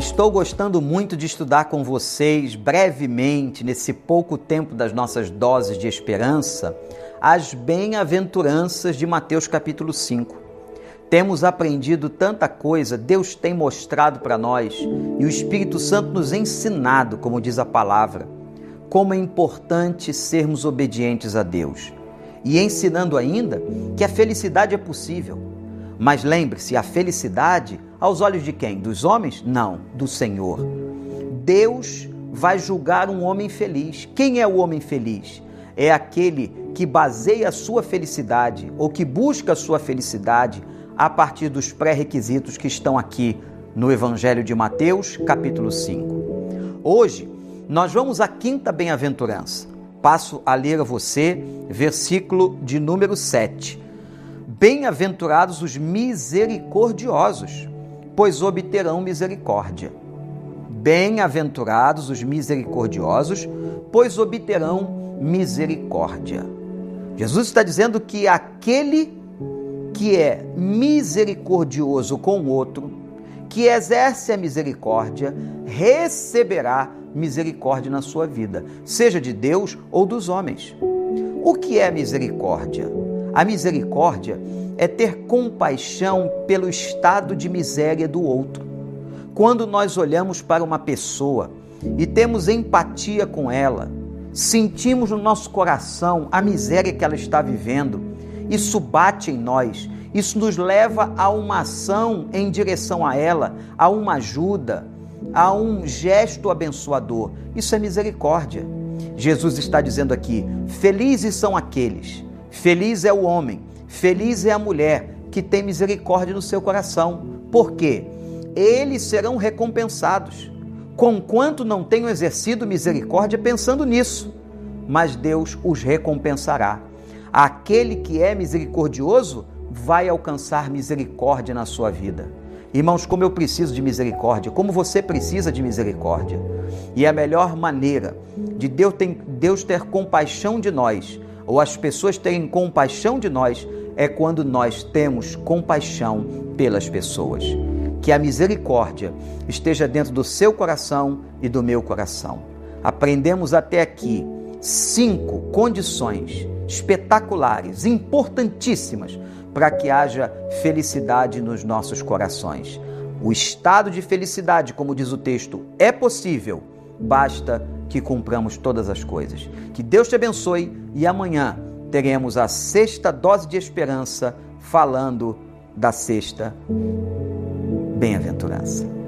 Estou gostando muito de estudar com vocês brevemente, nesse pouco tempo das nossas doses de esperança, as bem-aventuranças de Mateus capítulo 5. Temos aprendido tanta coisa, Deus tem mostrado para nós e o Espírito Santo nos ensinado, como diz a palavra, como é importante sermos obedientes a Deus. E ensinando ainda que a felicidade é possível. Mas lembre-se, a felicidade aos olhos de quem? Dos homens? Não, do Senhor. Deus vai julgar um homem feliz. Quem é o homem feliz? É aquele que baseia a sua felicidade ou que busca a sua felicidade a partir dos pré-requisitos que estão aqui no Evangelho de Mateus, capítulo 5. Hoje, nós vamos à quinta bem-aventurança. Passo a ler a você, versículo de número 7. Bem-aventurados os misericordiosos, pois obterão misericórdia. Bem-aventurados os misericordiosos, pois obterão misericórdia. Jesus está dizendo que aquele que é misericordioso com o outro, que exerce a misericórdia, receberá misericórdia na sua vida, seja de Deus ou dos homens. O que é misericórdia? A misericórdia é ter compaixão pelo estado de miséria do outro. Quando nós olhamos para uma pessoa e temos empatia com ela, sentimos no nosso coração a miséria que ela está vivendo, isso bate em nós, isso nos leva a uma ação em direção a ela, a uma ajuda, a um gesto abençoador. Isso é misericórdia. Jesus está dizendo aqui: felizes são aqueles, feliz é o homem, feliz é a mulher que tem misericórdia no seu coração. Por quê? Eles serão recompensados, conquanto não tenham exercido misericórdia pensando nisso, mas Deus os recompensará. Aquele que é misericordioso vai alcançar misericórdia na sua vida. Irmãos, como eu preciso de misericórdia, como você precisa de misericórdia. E a melhor maneira de Deus, Deus ter compaixão de nós, ou as pessoas terem compaixão de nós, é quando nós temos compaixão pelas pessoas. Que a misericórdia esteja dentro do seu coração e do meu coração. Aprendemos até aqui cinco condições espetaculares, importantíssimas para que haja felicidade nos nossos corações. O estado de felicidade, como diz o texto, é possível, basta que cumpramos todas as coisas. Que Deus te abençoe e amanhã teremos a sexta dose de esperança falando da sexta bem-aventurança.